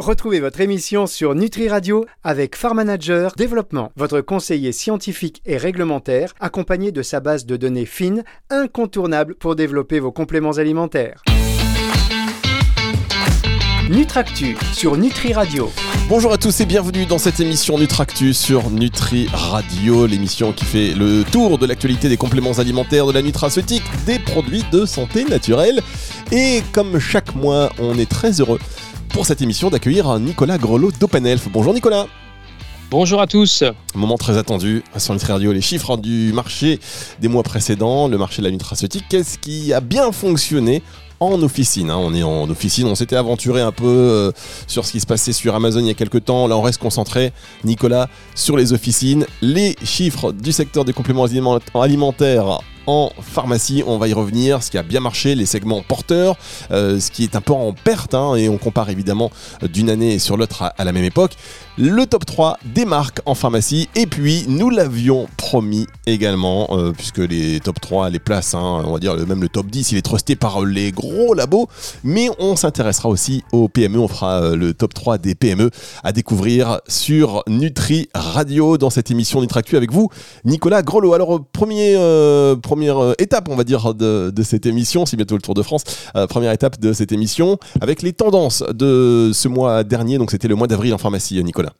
Retrouvez votre émission sur Nutri Radio avec Farm Développement, votre conseiller scientifique et réglementaire, accompagné de sa base de données fines, incontournable pour développer vos compléments alimentaires. Nutractu sur Nutri Radio. Bonjour à tous et bienvenue dans cette émission Nutractu sur Nutri Radio, l'émission qui fait le tour de l'actualité des compléments alimentaires, de la nutraceutique, des produits de santé naturelle. Et comme chaque mois, on est très heureux pour cette émission d'accueillir Nicolas Grelot d'OpenElf. Bonjour Nicolas. Bonjour à tous. Moment très attendu sur Nutri Radio, les chiffres du marché des mois précédents, le marché de la nutraceutique. Qu'est-ce qui a bien fonctionné en officine. Hein? On est en officine, on s'était aventuré un peu euh, sur ce qui se passait sur Amazon il y a quelques temps. Là, on reste concentré, Nicolas, sur les officines. Les chiffres du secteur des compléments alimentaires en pharmacie. On va y revenir. Ce qui a bien marché, les segments porteurs, euh, ce qui est un peu en perte, hein, et on compare évidemment d'une année sur l'autre à, la même époque. Le top 3 des marques en pharmacie. Et puis, nous l'avions promis également, euh, puisque les top 3, les places, hein, on va dire même le top 10, il est trusté par les gros labos. Mais on s'intéressera aussi aux PME. On fera euh, le top 3 des PME à découvrir sur Nutri Radio dans cette émission Nutractu avec vous, Nicolas Grelot. Alors, premier première euh, étape, on va dire, de, cette émission. C'est bientôt le Tour de France. Euh, première étape de cette émission avec les tendances de ce mois dernier. Donc, c'était le mois d'avril en pharmacie, Nicolas.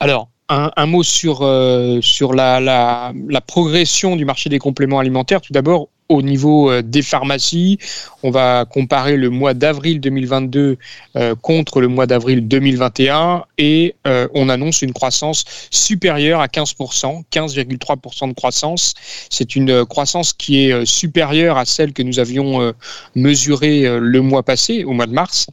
Alors, un, mot sur, euh, sur la, progression du marché des compléments alimentaires. Tout d'abord, au niveau euh, des pharmacies. On va comparer le mois d'avril 2022 euh, contre le mois d'avril 2021 et euh, on annonce une croissance supérieure à 15%, 15,3% de croissance. C'est une croissance qui est supérieure à celle que nous avions mesurée le mois passé, au mois de mars,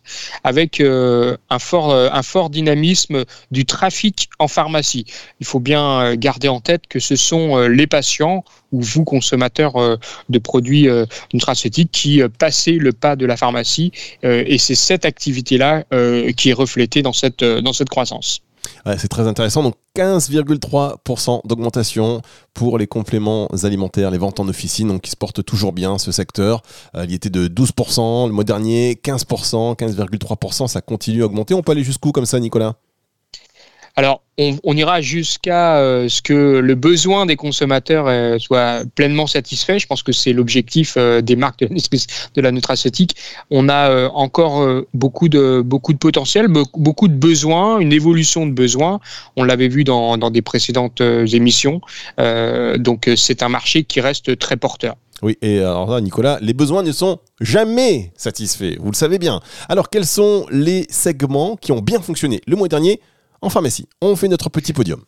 avec un fort, un fort dynamisme du trafic en pharmacie. Il faut bien garder en tête que ce sont les patients ou vous, consommateurs de produits euh, nutraceutiques qui euh, passaient le pas de la pharmacie. Euh, et c'est cette activité-là qui est reflétée dans cette, dans cette croissance. c'est très intéressant. Donc 15,3% d'augmentation pour les compléments alimentaires, les ventes en officine, donc qui se portent toujours bien ce secteur. il était de 12% le mois dernier, 15%, 15,3%, ça continue à augmenter. On peut aller jusqu'où comme ça, Nicolas? Alors, on, ira jusqu'à euh, ce que le besoin des consommateurs euh, soit pleinement satisfait. Je pense que c'est l'objectif euh, des marques de, la nutraceutique. On a encore beaucoup de beaucoup de potentiel, beaucoup de besoins, une évolution de besoins. On l'avait vu dans, dans, des précédentes émissions. donc, c'est un marché qui reste très porteur. Oui, et alors là, Nicolas, les besoins ne sont jamais satisfaits, vous le savez bien. Alors, quels sont les segments qui ont bien fonctionné le mois dernier? En pharmacie. On fait notre petit podium.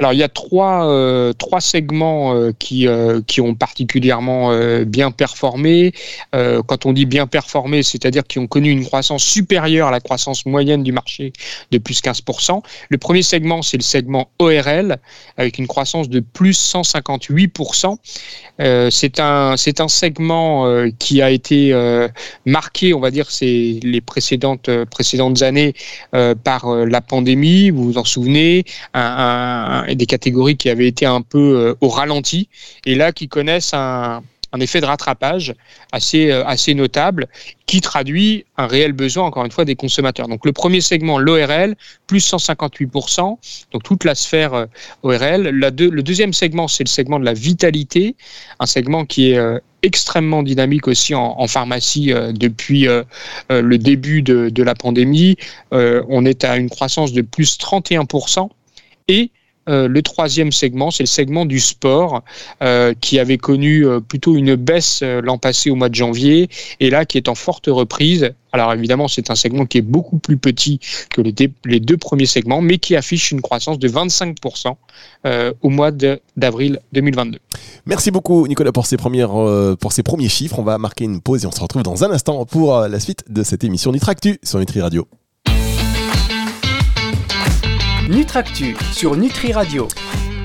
Alors il y a trois, euh, trois segments euh, qui, euh, qui ont particulièrement bien performé. quand on dit bien performé, c'est-à-dire qui ont connu une croissance supérieure à la croissance moyenne du marché de plus 15%. Le premier segment, c'est le segment ORL, avec une croissance de plus 158%. c'est un, un segment qui a été marqué, on va dire, c'est les précédentes, précédentes années par la pandémie. Vous vous en souvenez, un des catégories qui avaient été un peu euh, au ralenti et là qui connaissent un, effet de rattrapage assez, euh, assez notable qui traduit un réel besoin, encore une fois, des consommateurs. Donc le premier segment, l'ORL, plus 158%, donc toute la sphère euh, ORL. La le deuxième segment, c'est le segment de la vitalité, un segment qui est extrêmement dynamique aussi en, pharmacie depuis le début de, de la pandémie. on est à une croissance de plus 31%. Et euh, le troisième segment, c'est le segment du sport, euh, qui avait connu euh, plutôt une baisse l'an passé au mois de janvier, et là qui est en forte reprise. Alors évidemment, c'est un segment qui est beaucoup plus petit que les, deux premiers segments, mais qui affiche une croissance de 25% au mois d'avril 2022. Merci beaucoup Nicolas pour ces, premiers chiffres. On va marquer une pause et on se retrouve dans un instant pour la suite de cette émission Nutractu sur Nutri Radio. Nutractu sur Nutri Radio.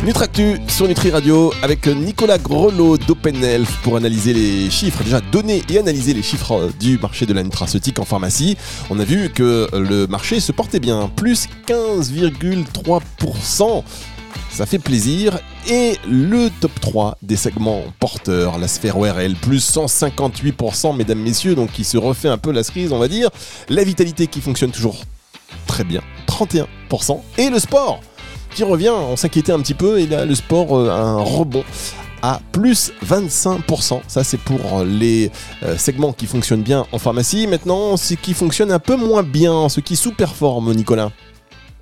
Nutractu sur Nutri Radio avec Nicolas Grelot d'OpenElf pour analyser les chiffres, déjà donner et analyser les chiffres du marché de la nutraceutique en pharmacie. On a vu que le marché se portait bien, plus 15,3%. Ça fait plaisir. Et le top 3 des segments porteurs, la sphère ORL, plus 158%, mesdames, messieurs, donc qui se refait un peu la cerise, on va dire. La vitalité qui fonctionne toujours très bien, 31%. Et le sport qui revient, on s'inquiétait un petit peu, et là le sport a un rebond à plus 25%. Ça, c'est pour les euh, segments qui fonctionnent bien en pharmacie. Maintenant, ce qui fonctionne un peu moins bien, ce qui sous-performe, Nicolas?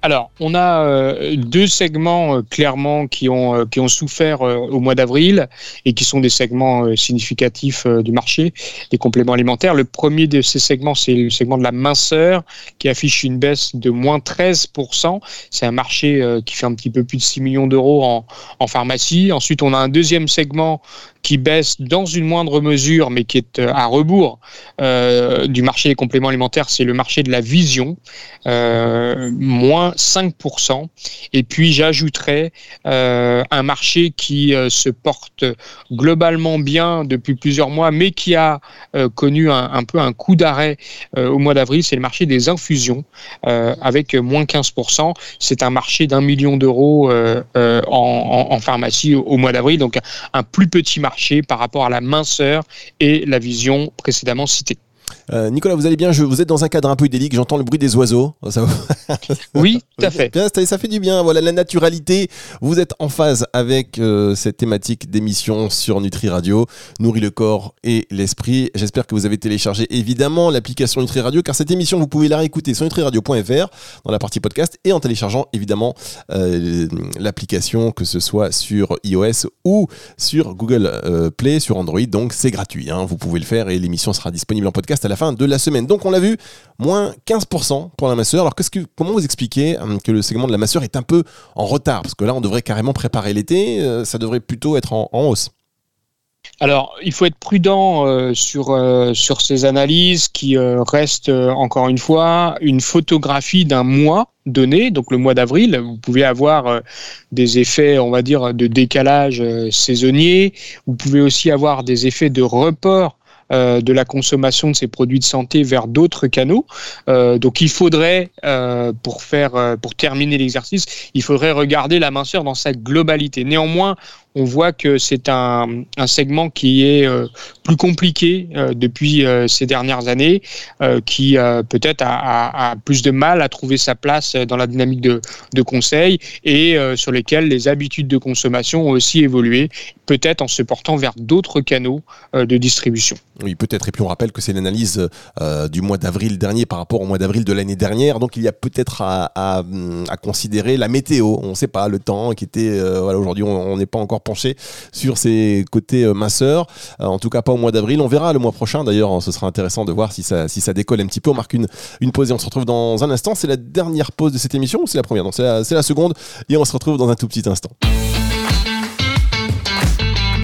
Alors, on a euh, deux segments euh, clairement qui ont, euh, qui ont souffert au mois d'avril et qui sont des segments significatifs du marché des compléments alimentaires. Le premier de ces segments, c'est le segment de la minceur qui affiche une baisse de moins 13%. C'est un marché qui fait un petit peu plus de 6 millions d'euros en, en pharmacie. Ensuite, on a un deuxième segment qui baisse dans une moindre mesure, mais qui est à rebours euh, du marché des compléments alimentaires, c'est le marché de la vision, euh, moins 5%. Et puis j'ajouterais euh, un marché qui euh, se porte globalement bien depuis plusieurs mois, mais qui a euh, connu un, peu un coup d'arrêt au mois d'avril, c'est le marché des infusions, avec moins 15%. C'est un marché d'un million d'euros en, pharmacie au, au mois d'avril, donc un plus petit marché par rapport à la minceur et la vision précédemment citée. Euh, Nicolas, vous allez bien je, Vous êtes dans un cadre un peu idyllique. J'entends le bruit des oiseaux. Ça... oui, tout à fait. Bien, ça, fait du bien. Voilà, la naturalité. Vous êtes en phase avec euh, cette thématique d'émission sur Nutri Radio. Nourrit le corps et l'esprit. J'espère que vous avez téléchargé évidemment l'application Nutri Radio, car cette émission, vous pouvez la réécouter sur nutriradio.fr dans la partie podcast et en téléchargeant évidemment euh, l'application, que ce soit sur iOS ou sur Google Play, sur Android. Donc c'est gratuit. Hein. Vous pouvez le faire et l'émission sera disponible en podcast à la fin de la semaine. Donc on l'a vu, moins 15% pour la masseur. Alors que, comment vous expliquez hum, que le segment de la masseur est un peu en retard? Parce que là, on devrait carrément préparer l'été, euh, ça devrait plutôt être en, hausse. Alors, il faut être prudent euh, sur, euh, sur ces analyses qui restent, encore une fois, une photographie d'un mois donné, donc le mois d'avril. Vous pouvez avoir des effets, on va dire, de décalage saisonnier. Vous pouvez aussi avoir des effets de report euh, de la consommation de ces produits de santé vers d'autres canaux. Euh, donc il faudrait, euh, pour faire, pour terminer l'exercice, il faudrait regarder la minceur dans sa globalité. Néanmoins, on voit que c'est un, un, segment qui est euh, plus compliqué euh, depuis euh, ces dernières années, qui peut-être a, plus de mal à trouver sa place dans la dynamique de, de conseil et sur lesquels les habitudes de consommation ont aussi évolué, peut-être en se portant vers d'autres canaux de distribution. Oui, peut-être. Et puis on rappelle que c'est l'analyse du mois d'avril dernier par rapport au mois d'avril de l'année dernière. Donc il y a peut-être à, à, à, considérer la météo. On ne sait pas le temps qui était. voilà, aujourd'hui on n'est pas encore penché sur ses côtés euh, minceurs. Euh, en tout cas, pas au mois d'avril. On verra le mois prochain. D'ailleurs, hein, ce sera intéressant de voir si ça, si ça décolle un petit peu. On marque une, une pause et on se retrouve dans un instant. C'est la dernière pause de cette émission ou c'est la première? Non, c'est la, la seconde. Et on se retrouve dans un tout petit instant.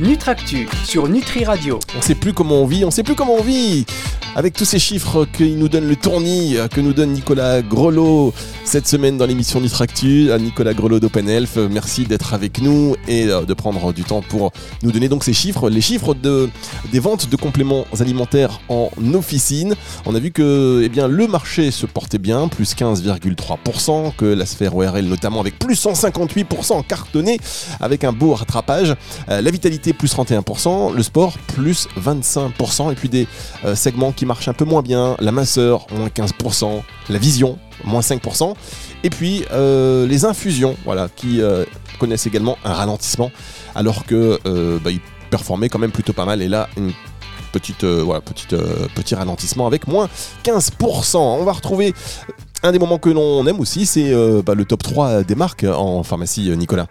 Nutractu sur Nutri Radio. On sait plus comment on vit, on sait plus comment on vit. Avec tous ces chiffres que nous donne le tournis, que nous donne Nicolas Grelot cette semaine dans l'émission Nutractu. Nicolas Grelot d'Open Health, merci d'être avec nous et de prendre du temps pour nous donner donc ces chiffres, les chiffres de, des ventes de compléments alimentaires en officine. On a vu que eh bien, le marché se portait bien, plus 15,3%, que la sphère ORL notamment avec plus 158% cartonné, avec un beau rattrapage. la vitalité plus 31%, le sport plus 25%, et puis des euh, segments qui marchent un peu moins bien, la minceur moins 15%, la vision moins 5%, et puis euh, les infusions, voilà, qui euh, connaissent également un ralentissement, alors que euh, bah, ils performaient quand même plutôt pas mal, et là une petite, voilà, petite, petit ralentissement avec moins 15%. On va retrouver un des moments que l'on aime aussi, c'est bah, le top 3 des marques en pharmacie, Nicolas.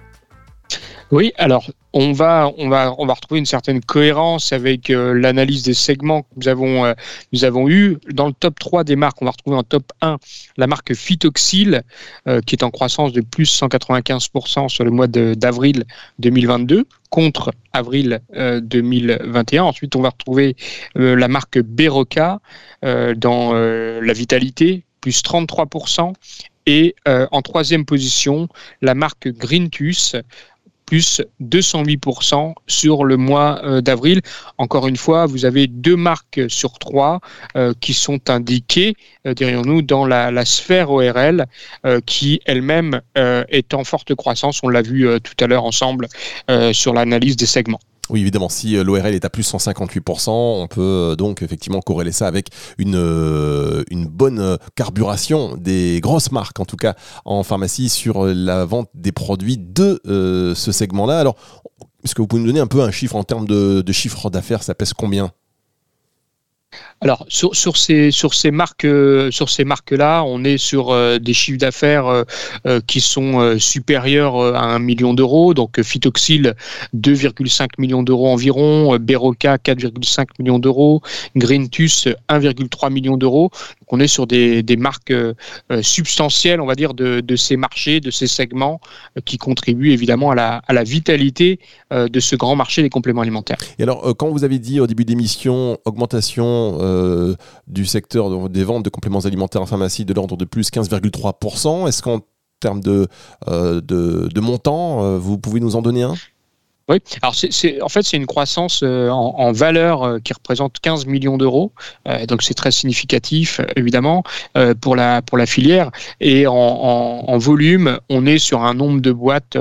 Oui, alors on va, on va, on va retrouver une certaine cohérence avec euh, l'analyse des segments que nous avons, euh, eu. Dans le top 3 des marques, on va retrouver en top 1 la marque Phytoxil, euh, qui est en croissance de plus 195% sur le mois d'avril 2022 contre avril 2021. Ensuite, on va retrouver la marque Beroca dans la vitalité, plus 33%. Et en troisième position, la marque Greentus, plus 208% sur le mois euh, d'avril. Encore une fois, vous avez deux marques sur trois euh, qui sont indiquées, euh, dirions-nous, dans la, sphère ORL, qui elle-même est en forte croissance. On l'a vu tout à l'heure ensemble sur l'analyse des segments. Oui, évidemment, si l'ORL est à plus 158%, on peut donc effectivement corréler ça avec une, une bonne carburation des grosses marques, en tout cas en pharmacie, sur la vente des produits de ce segment-là. Alors, est-ce que vous pouvez nous donner un peu un chiffre en termes de chiffre d'affaires? Ça pèse combien? Alors sur, ces sur ces marques euh, sur ces marques là, on est sur euh, des chiffres d'affaires euh, qui sont supérieurs à un million d'euros. Donc Phytoxil 2,5 millions d'euros environ, Beroca 4,5 millions d'euros, Greentus 1,3 million d'euros. Donc on est sur des, des marques substantielles, on va dire, de, de, ces marchés, de ces segments qui contribuent évidemment à la, à la vitalité de ce grand marché des compléments alimentaires. Et alors quand vous avez dit au début d'émission augmentation euh, du secteur des ventes de compléments alimentaires en pharmacie de l'ordre de plus 15,3%. Est-ce qu'en termes de, euh, de, montant, euh, vous pouvez nous en donner un? Oui, alors c'est, en fait c'est une croissance euh, en, valeur euh, qui représente 15 millions d'euros, euh, donc c'est très significatif évidemment pour la pour la filière et en, en, volume on est sur un nombre de boîtes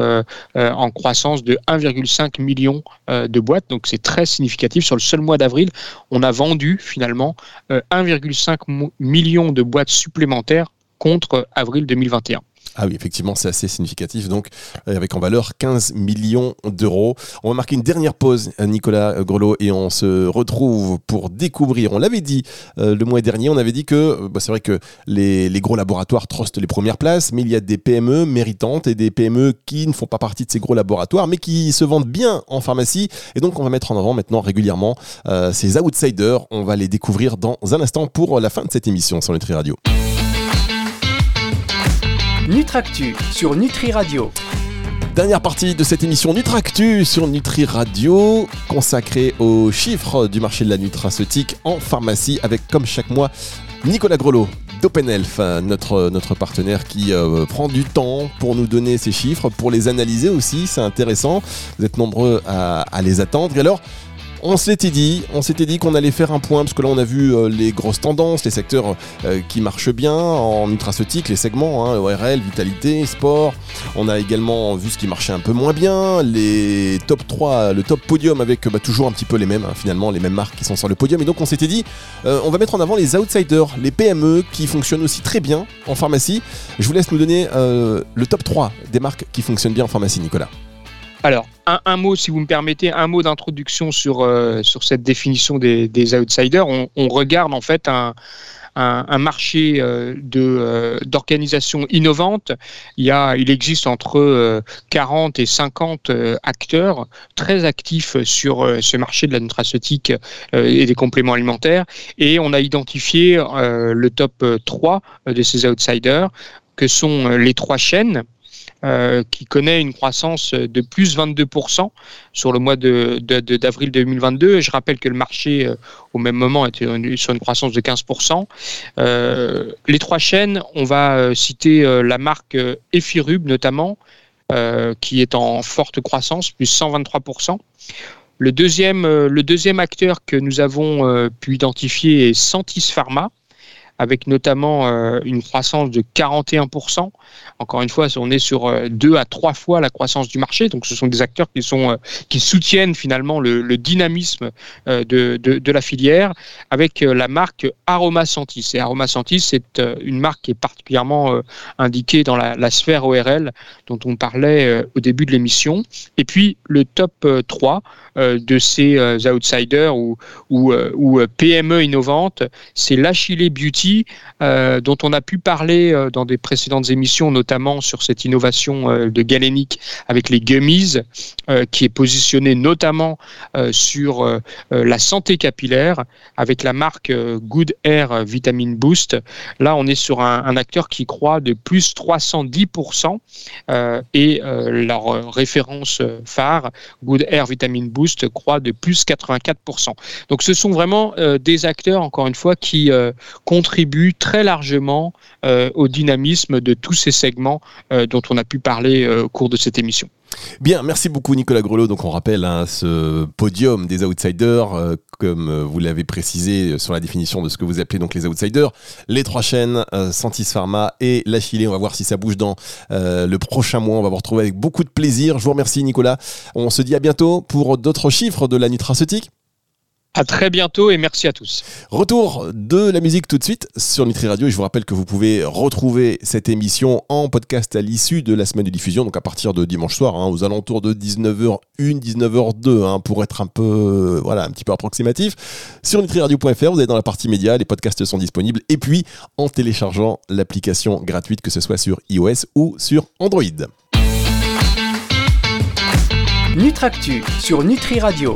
en croissance de 1,5 million de boîtes, donc c'est très significatif. Sur le seul mois d'avril, on a vendu finalement 1,5 million de boîtes supplémentaires contre avril 2021. Ah oui, effectivement, c'est assez significatif. Donc, euh, avec en valeur 15 millions d'euros. On va marquer une dernière pause, euh, Nicolas Grelot, et on se retrouve pour découvrir. On l'avait dit euh, le mois dernier, on avait dit que bah, c'est vrai que les, gros laboratoires trustent les premières places, mais il y a des PME méritantes et des PME qui ne font pas partie de ces gros laboratoires, mais qui se vendent bien en pharmacie. Et donc, on va mettre en avant maintenant régulièrement ces outsiders. On va les découvrir dans un instant pour la fin de cette émission sur Nutri Radio. Nutractu sur Nutri Radio. Dernière partie de cette émission Nutractu sur Nutri Radio, consacrée aux chiffres du marché de la nutraceutique en pharmacie, avec comme chaque mois Nicolas Grelot d'OpenElf, notre, notre partenaire qui euh, prend du temps pour nous donner ces chiffres, pour les analyser aussi, c'est intéressant. Vous êtes nombreux à, à les attendre. Et alors, on s'était dit, on s'était dit qu'on allait faire un point parce que là on a vu euh, les grosses tendances, les secteurs euh, qui marchent bien en nutraceutique, les segments, hein, ORL, vitalité, sport. On a également vu ce qui marchait un peu moins bien, les top 3, le top podium avec bah, toujours un petit peu les mêmes, hein, finalement les mêmes marques qui sont sur le podium. Et donc on s'était dit, euh, on va mettre en avant les outsiders, les PME qui fonctionnent aussi très bien en pharmacie. Je vous laisse nous donner le top 3 des marques qui fonctionnent bien en pharmacie, Nicolas. Alors, un, mot, si vous me permettez, un mot d'introduction sur, euh, cette définition des, outsiders. On, regarde en fait un, marché euh, euh, d'organisation innovante. Il, y a, il existe entre 40 et 50 acteurs très actifs sur ce marché de la nutraceutique et des compléments alimentaires. Et on a identifié le top 3 de ces outsiders, que sont les trois chaînes euh, qui connaît une croissance de plus 22% sur le mois d'avril de, de, 2022. Je rappelle que le marché, euh, au même moment, était sur une croissance de 15%. Euh, les trois chaînes, on va citer la marque Efirub notamment, qui est en forte croissance, plus 123%. Le deuxième, le deuxième acteur que nous avons pu identifier est Santis Pharma, avec notamment euh, une croissance de 41%. Encore une fois, on est sur euh, deux à trois fois la croissance du marché. Donc, ce sont des acteurs qui sont euh, qui soutiennent finalement le, dynamisme de, de, la filière avec la marque Aroma Santis. Et Aroma Santis, c'est une marque qui est particulièrement indiquée dans la, la, sphère ORL dont on parlait au début de l'émission. Et puis, le top 3 de ces outsiders ou, ou, ou PME innovantes, c'est l'Achille Beauty euh, dont on a pu parler euh, dans des précédentes émissions, notamment sur cette innovation euh, de galénique avec les gummies, qui est positionnée notamment sur la santé capillaire avec la marque Good Air Vitamin Boost. Là, on est sur un, acteur qui croît de plus 310% et leur référence phare, Good Air Vitamin Boost, croît de plus 84%. Donc, ce sont vraiment des acteurs, encore une fois, qui contribuent très largement euh, au dynamisme de tous ces segments euh, dont on a pu parler euh, au cours de cette émission. Bien, merci beaucoup Nicolas Grelot. Donc on rappelle hein, ce podium des outsiders, comme vous l'avez précisé sur la définition de ce que vous appelez donc les outsiders, les trois chaînes, Santis Pharma et la Chile. On va voir si ça bouge dans le prochain mois. On va vous retrouver avec beaucoup de plaisir. Je vous remercie Nicolas. On se dit à bientôt pour d'autres chiffres de la nutraceutique. À très bientôt et merci à tous. Retour de la musique tout de suite sur Nutri Radio et je vous rappelle que vous pouvez retrouver cette émission en podcast à l'issue de la semaine de diffusion, donc à partir de dimanche soir, hein, aux alentours de 19h1, 19h02, hein, pour être un peu, voilà, un petit peu approximatif. Sur nutriradio.fr, vous êtes dans la partie média, les podcasts sont disponibles et puis en téléchargeant l'application gratuite, que ce soit sur iOS ou sur Android. Nutractu sur Nutri Radio